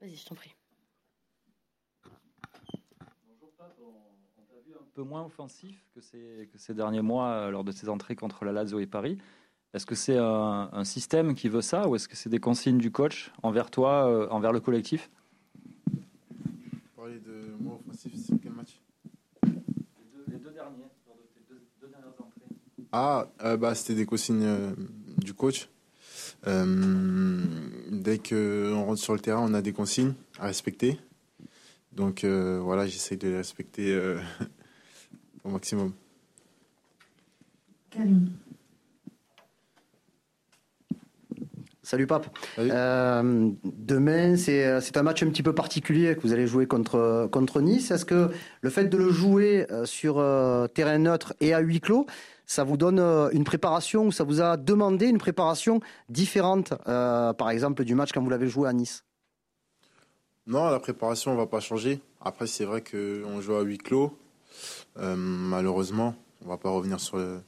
Vas-y, je t'en prie. Bonjour Pape, on t'a vu un peu moins offensif que ces, que ces derniers mois euh, lors de ses entrées contre la Lazio et Paris. Est-ce que c'est un, un, système qui veut ça ou est-ce que c'est des consignes du coach envers toi, euh, envers le collectif? Parler de moi offensif, c'est quel match? Les deux, les deux, derniers, lors de tes deux, deux dernières entrées. Ah, euh, bah, c'était des consignes euh, du coach. Euh, dès qu'on rentre sur le terrain, on a des consignes à respecter. Donc euh, voilà, j'essaie de les respecter euh, au maximum. Karim. Salut Pape. Salut. Euh, demain, c'est c'est un match un petit peu particulier que vous allez jouer contre, contre Nice. Est-ce que le fait de le jouer sur euh, terrain neutre et à huis clos, ça vous donne euh, une préparation ou ça vous a demandé une préparation différente, euh, par exemple, du match quand vous l'avez joué à Nice? Non, la préparation ne va pas changer. Après, c'est vrai qu'on joue à huis clos. Euh, malheureusement, on ne va pas revenir sur le-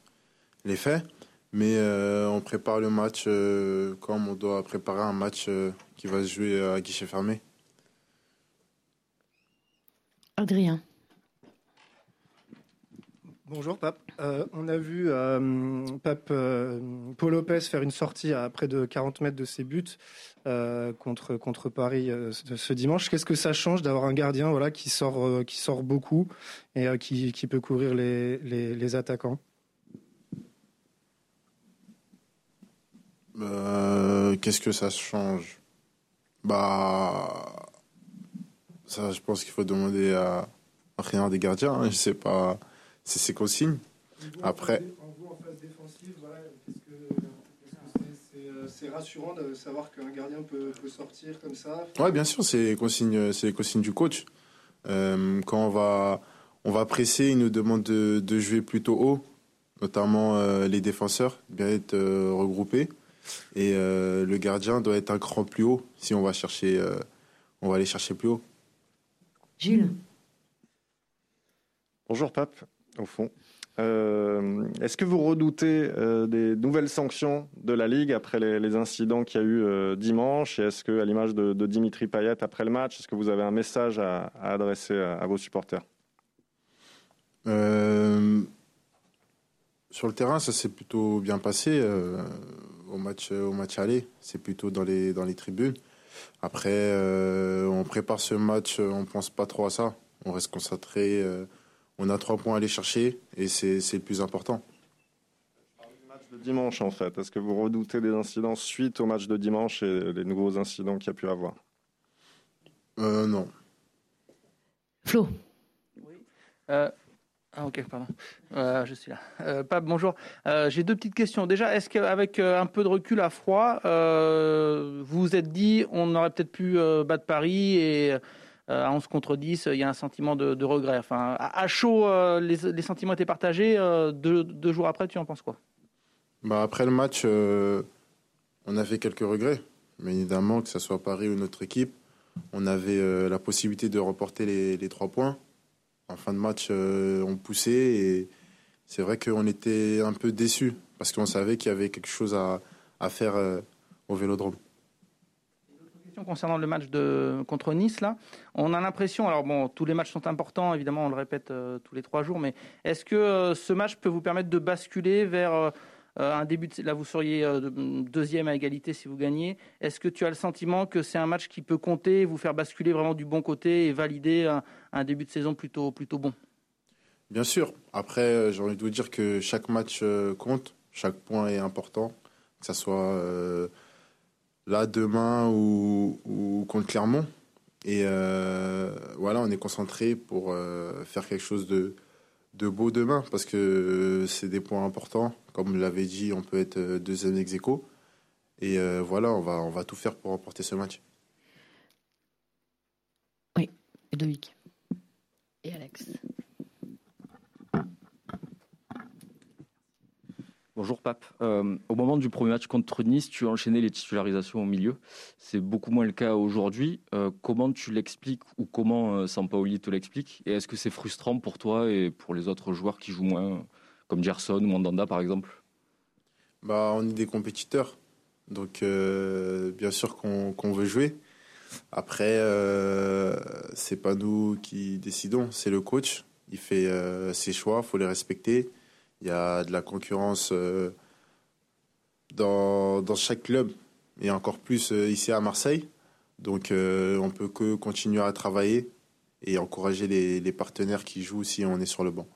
les faits. Mais euh, on prépare le match euh, comme on doit préparer un match euh, qui va se jouer à guichet fermé. Adrien. Bonjour Pape. Euh, on a vu euh, Pape euh, Paul Lopez faire une sortie à près de 40 mètres de ses buts contre, Paris ce, dimanche. Qu'est-ce que ça change d'avoir un gardien voilà, qui, sort, beaucoup et qui, peut couvrir les, les, attaquants? Qu'est-ce que ça change? Bah, je pense qu'il faut demander à rien des gardiens. hein. Je sais pas, c'est ses consignes. Après- En vous, en phase défensive, voilà, est-ce que est-ce que c'est rassurant de savoir qu'un gardien peut, peut sortir comme ça Ouais, bien sûr, c'est les consignes, c'est les consignes du coach. Euh, quand on va, on va presser, il nous demande de, de jouer plutôt haut, notamment euh, les défenseurs, bien être euh, regroupés. Et euh, le gardien doit être un cran plus haut si on va chercher, euh, on va aller chercher plus haut. Gilles. Bonjour Pape, au fond. Euh, Est-ce que vous redoutez euh, des nouvelles sanctions de la Ligue après les, incidents qu'il y a eu euh, dimanche? Et est-ce que, à l'image de, Dimitri Payet après le match, est-ce que vous avez un message à, adresser à, vos supporters? Sur le terrain, ça s'est plutôt bien passé au match aller. C'est plutôt dans les dans les tribunes. Après, on prépare ce match, on pense pas trop à ça. On reste concentré. On a trois points à aller chercher et c'est le plus important. Le match de dimanche, en fait. Est-ce que vous redoutez des incidents suite au match de dimanche et les nouveaux incidents qu'il y a pu avoir? Euh, non. Flo. Euh, ah ok, pardon. Euh, je suis là. Euh, Pape, bonjour. Euh, J'ai deux petites questions. Déjà, est-ce qu'avec un peu de recul à froid, euh, vous vous êtes dit on aurait peut-être pu euh, battre Paris et euh, à 11 contre 10, il y a un sentiment de, regret. Enfin, à, chaud, euh, les, sentiments étaient partagés. euh, deux, jours après, tu en penses quoi? Bah après le match, euh, on avait quelques regrets. Mais évidemment, que ce soit Paris ou notre équipe, on avait euh, la possibilité de remporter les, trois points. En fin de match, euh, on poussait et c'est vrai qu'on était un peu déçus parce qu'on savait qu'il y avait quelque chose à, à faire euh, au Vélodrome. Concernant le match de contre Nice là. On a l'impression, alors bon, tous les matchs sont importants, évidemment, on le répète euh, tous les trois jours, mais est-ce que euh, ce match peut vous permettre de basculer vers euh, un début de, là vous seriez de- deuxième à égalité si vous gagnez. Est-ce que tu as le sentiment que c'est un match qui peut compter, vous faire basculer vraiment du bon côté et valider un, début de saison plutôt plutôt bon? Bien sûr. Après, j'ai envie de vous dire que chaque match compte, chaque point est important, que ce soit là demain ou, contre Clermont. Et euh, voilà, on est concentré pour euh, faire quelque chose de, beau demain parce que c'est des points importants. Comme l'avez dit, on peut être euh, deuxième ex aequo. Et voilà, on va, tout faire pour remporter ce match. Ludovic. Et Alex. Bonjour Pape. Euh, au moment du premier match contre Nice, tu as enchaîné les titularisations au milieu. C'est beaucoup moins le cas aujourd'hui. Euh, comment tu l'expliques ou comment euh, Sampaoli te l'explique? Et est-ce que c'est frustrant pour toi et pour les autres joueurs qui jouent moins, comme Gerson ou Mandanda par exemple? Bah, on est des compétiteurs. Donc, euh, bien sûr qu'on veut jouer. Après, c'est pas nous qui décidons, c'est le coach. Il fait ses choix, faut les respecter. Il y a de la concurrence euh, dans, dans chaque club et encore plus euh, ici à Marseille. Donc, euh, on peut que continuer à travailler et encourager les, les partenaires qui jouent si on est sur le banc.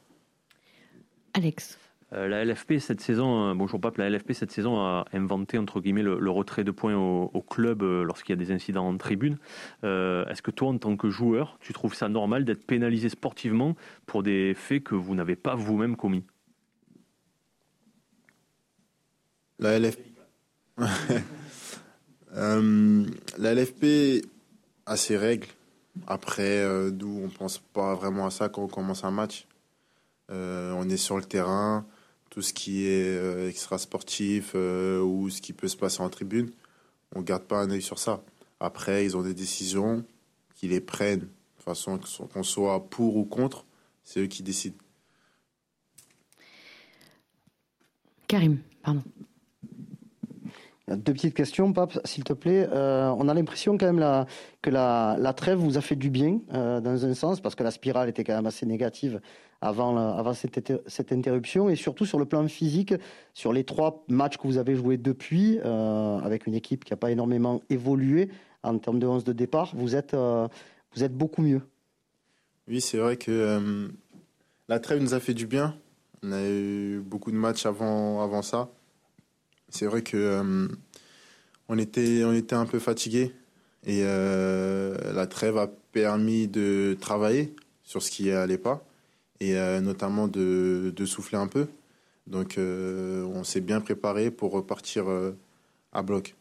Alex. Euh, la LFP cette saison, euh, bonjour Pape, la LFP cette saison a inventé entre guillemets le, le retrait de points au, au club euh, lorsqu'il y a des incidents en tribune. Euh, Est-ce que toi, en tant que joueur, tu trouves ça normal d'être pénalisé sportivement pour des faits que vous n'avez pas vous-même commis? La LFP. Euh, a ses règles. Après, euh, nous, on pense pas vraiment à ça quand on commence un match. Euh, on est sur le terrain, tout ce qui est euh, extra sportif ou ce qui peut se passer en tribune, on garde pas un œil sur ça. Après, ils ont des décisions qui les prennent. De façon, qu'on soit pour ou contre, c'est eux qui décident. Karim, pardon. Deux petites questions, Pape, s'il te plaît. Euh, on a l'impression quand même que la, trêve vous a fait du bien, euh, dans un sens, parce que la spirale était quand même assez négative avant, cette, inter- cette interruption, et surtout sur le plan physique, sur les trois matchs que vous avez joués depuis, euh, avec une équipe qui n'a pas énormément évolué en termes de 11 de départ, vous êtes, beaucoup mieux. Oui, c'est vrai que la trêve nous a fait du bien. On a eu beaucoup de matchs avant ça. C'est vrai que euh, on était, on était un peu fatigué et euh, la trêve a permis de travailler sur ce qui allait pas et euh, notamment de, de souffler un peu. Donc on s'est bien préparé pour repartir à bloc.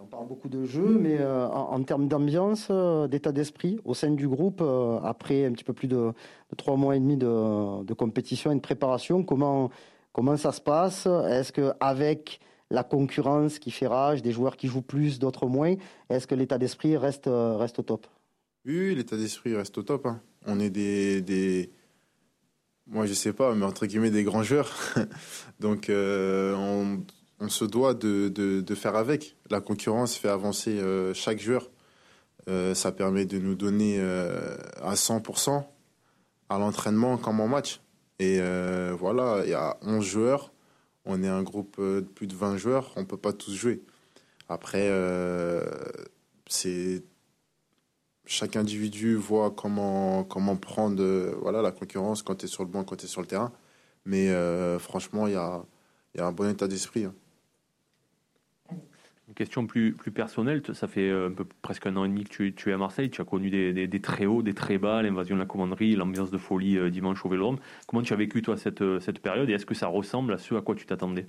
On parle beaucoup de jeu, mais en, termes d'ambiance, d'état d'esprit au sein du groupe, après un petit peu plus de, trois mois et demi de, de compétition et de préparation, comment, comment ça se passe? Est-ce que avec la concurrence qui fait rage, des joueurs qui jouent plus, d'autres moins, est-ce que l'état d'esprit reste, euh, au top? Oui, l'état d'esprit reste au top. hein. On est des, moi je sais pas, mais entre guillemets des grands joueurs. Donc euh, on, se doit de, faire avec. La concurrence fait avancer euh, chaque joueur. Ça permet de nous donner à 100% à l'entraînement comme en match. Et euh, voilà, il y a 11 joueurs. On est un groupe euh, de plus de 20 joueurs. On peut pas tous jouer. Après, euh, chaque individu voit comment, prendre voilà, la concurrence quand tu es sur le banc, quand tu es sur le terrain. Mais franchement, il y a, il y a un bon état d'esprit. hein. Une question plus, plus personnelle, ça fait euh, presque un an et demi que tu, es à Marseille, tu as connu des, très hauts, des très bas, l'invasion de la commanderie, l'ambiance de folie euh, dimanche au Vélodrome. Comment tu as vécu toi cette, euh, cette période et est-ce que ça ressemble à ce à quoi tu t'attendais?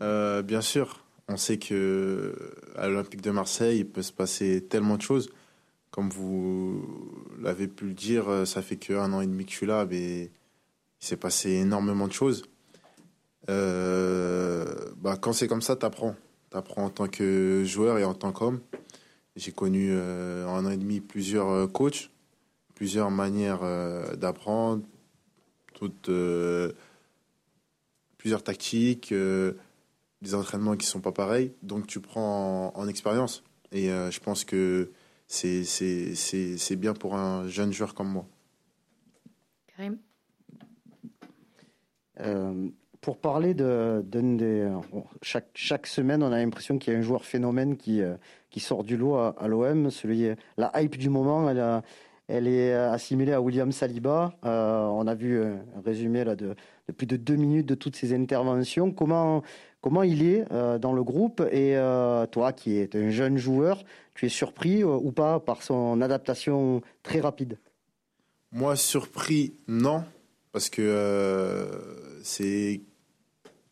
Bien sûr, on sait que à l'Olympique de Marseille, il peut se passer tellement de choses. Comme vous l'avez pu le dire, ça fait qu'un an et demi que je suis là, mais il s'est passé énormément de choses. Bah, quand c'est comme ça, t'apprends. T'apprends en tant que joueur et en tant qu'homme. J'ai connu euh, en un an et demi plusieurs euh, coachs, plusieurs manières euh, d'apprendre, toutes, euh, plusieurs tactiques. euh, des entraînements qui sont pas pareils, donc tu prends en, en expérience. Et euh, je pense que c'est c'est- c'est- c'est bien pour un jeune joueur comme moi. Karim? Euh, pour parler de, chaque, semaine, on a l'impression qu'il y a un joueur phénomène qui, euh, qui sort du lot à, l'OM. Celui, la hype du moment, elle, est assimilée à William Saliba. Euh, on a vu un résumé là, de, plus de deux minutes de toutes ses interventions. Comment, comment il est euh, dans le groupe? Et euh, toi, qui es un jeune joueur, tu es surpris euh, ou pas par son adaptation très rapide? Moi, surpris, non, parce que euh, c'est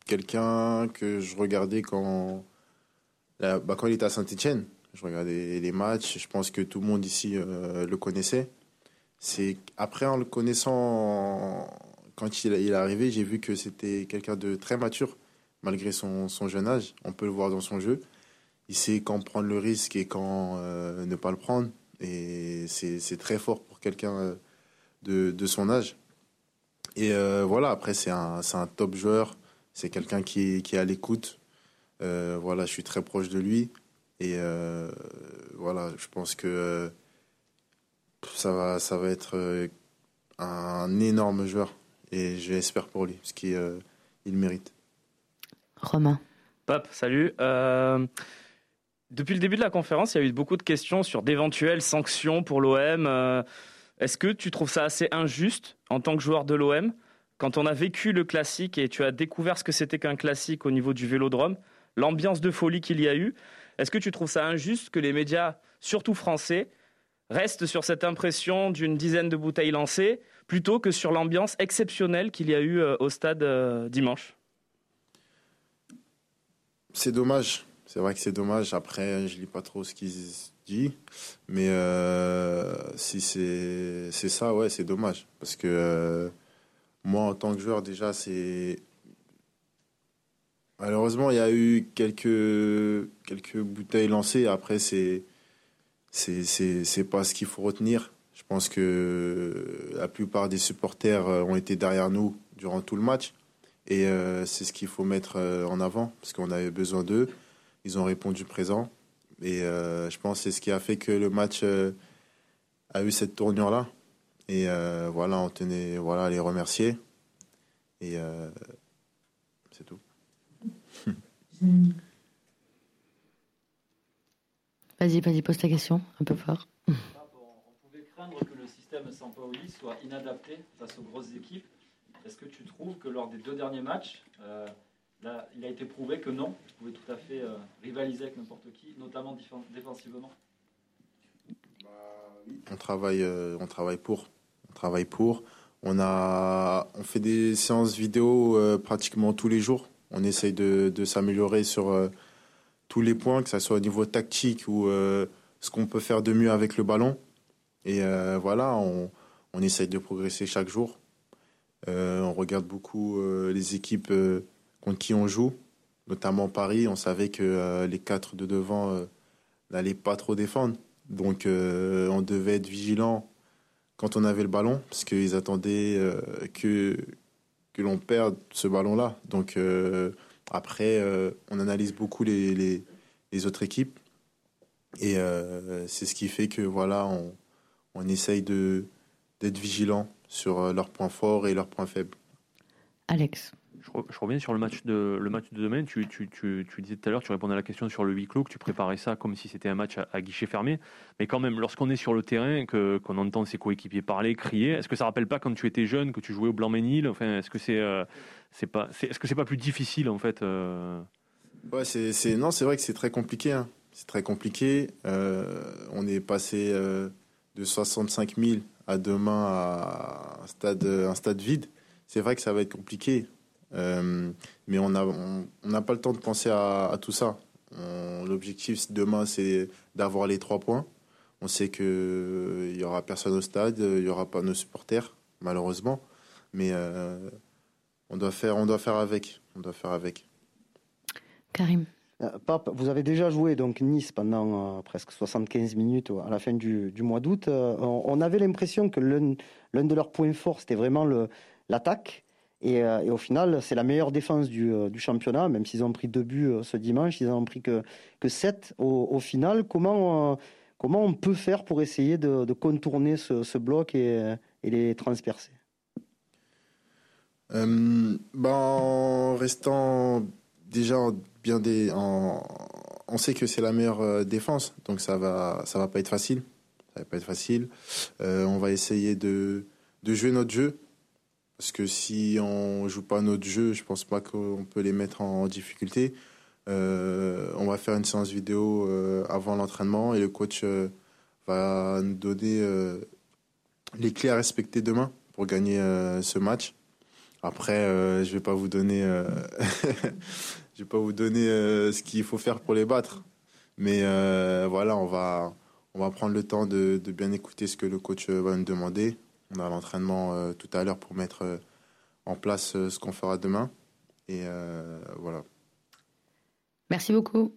quelqu'un que je regardais quand, là, bah, quand il était à Saint-Etienne. Je regardais les matchs, je pense que tout le monde ici euh, le connaissait. C'est après en le connaissant, quand il, est arrivé, j'ai vu que c'était quelqu'un de très mature, malgré son, son jeune âge. On peut le voir dans son jeu. Il sait quand prendre le risque et quand euh, ne pas le prendre. Et c'est très fort pour quelqu'un euh, de, de son âge. Et voilà, après, c'est un, c'est un top joueur. C'est quelqu'un qui, est- qui est à l'écoute. Euh, voilà, je suis très proche de lui. Et voilà, je pense que ça va, ça va être un énorme joueur. Et j'espère pour lui, parce qu'il il mérite. Romain. Pape, salut. Euh, depuis le début de la conférence, il y a eu beaucoup de questions sur d'éventuelles sanctions pour l'OM. Euh, est-ce que tu trouves ça assez injuste en tant que joueur de l'OM quand on a vécu le classique et tu as découvert ce que c'était qu'un classique au niveau du vélodrome, l'ambiance de folie qu'il y a eu Est-ce que tu trouves ça injuste que les médias, surtout français, restent sur cette impression d'une dizaine de bouteilles lancées plutôt que sur l'ambiance exceptionnelle qu'il y a eu euh, au stade dimanche? C'est dommage. C'est vrai que c'est dommage. Après, je lis pas trop ce qu'il dit, mais euh, si c'est ça, ouais, c'est dommage parce que euh, moi, en tant que joueur, déjà, c'est malheureusement, il y a eu quelques quelques bouteilles lancées. Après, c'est c'est pas ce qu'il faut retenir. Je pense que la plupart des supporters euh, ont été derrière nous durant tout le match. Et euh, c'est ce qu'il faut mettre euh, en avant, parce qu'on avait besoin d'eux. Ils ont répondu présent. Et je pense que c'est ce qui a fait que le match a eu cette tournure-là. Et voilà, on tenait voilà, à les remercier. Et c'est tout. Vas-y, vas-y, pose ta question un peu fort. On pouvait craindre que le système Sampaoli soit inadapté face aux grosses équipes est-ce que tu trouves que lors des deux derniers matchs, euh, là, il a été prouvé que non, tu pouvais tout à fait euh, rivaliser avec n'importe qui, notamment défensivement? Bah, On travaille, euh, on travaille pour. Travaille pour. On, a, on fait des séances vidéo pratiquement tous les jours. On essaye de, s'améliorer sur tous les points, que ce soit au niveau tactique ou ce qu'on peut faire de mieux avec le ballon. Et voilà, on, on essaye de progresser chaque jour. Euh, on regarde beaucoup euh, les équipes euh, contre qui on joue, notamment Paris. On savait que les quatre de devant n'allaient pas trop défendre. Donc on devait être vigilant quand on avait le ballon, parce qu'ils attendaient que, que l'on perde ce ballon-là. Donc après, on analyse beaucoup les, les, autres équipes. Et c'est ce qui fait que voilà, on, on essaye d'être vigilant sur euh, leurs points forts et leurs points faibles. Alex. Je, reviens sur le match de, le match de demain. Tu, tu, tu, tu disais tout à l'heure, tu répondais à la question sur le huis clos, que tu préparais ça comme si c'était un match à, guichet fermé. Mais quand même, lorsqu'on est sur le terrain, que, qu'on entend ses coéquipiers parler, crier, est-ce que ça rappelle pas quand tu étais jeune, que tu jouais au Blanc-Ménil? Enfin, Est-ce que c'est, euh, c'est pas, c'est, est-ce que c'est pas plus difficile en fait euh? Ouais, c'est, c'est, non, c'est vrai que c'est très compliqué. Hein. C'est très compliqué. on est passé de 65 000 à demain à un stade, un stade vide, c'est vrai que ça va être compliqué. Euh, mais on n'a on, pas le temps de penser à, tout ça. L'objectif demain, c'est d'avoir les trois points. On sait qu'il n'y aura personne au stade, il n'y aura pas nos supporters, malheureusement. Mais euh, on, doit faire, on doit faire avec. On doit faire avec. Karim. Euh, Pape, vous avez déjà joué donc Nice pendant euh, presque 75 minutes à la fin du, mois d'août. Euh, on, avait l'impression que l'un de leurs points forts, c'était vraiment l'attaque. Et, au final, c'est la meilleure défense du, championnat, même s'ils ont pris deux buts ce dimanche, ils n'en ont pris que, que sept au, final. Comment, comment on peut faire pour essayer de, contourner ce, bloc et, les transpercer? Ben, En restant déjà bien des. on sait que c'est la meilleure euh, défense, donc ça va, ça va pas être facile. Ça va pas être facile. Euh, on va essayer de, de jouer notre jeu. Parce que si on joue pas notre jeu, je pense pas qu'on peut les mettre en difficulté. Euh, on va faire une séance vidéo avant l'entraînement et le coach va nous donner les clés à respecter demain pour gagner ce match. Après, je vais pas vous donner Je vais pas vous donner euh, ce qu'il faut faire pour les battre. Mais euh, voilà, on va, on va prendre le temps de, bien écouter ce que le coach euh, va nous demander. On a l'entraînement tout à l'heure pour mettre en place ce qu'on fera demain. Et voilà. Merci beaucoup.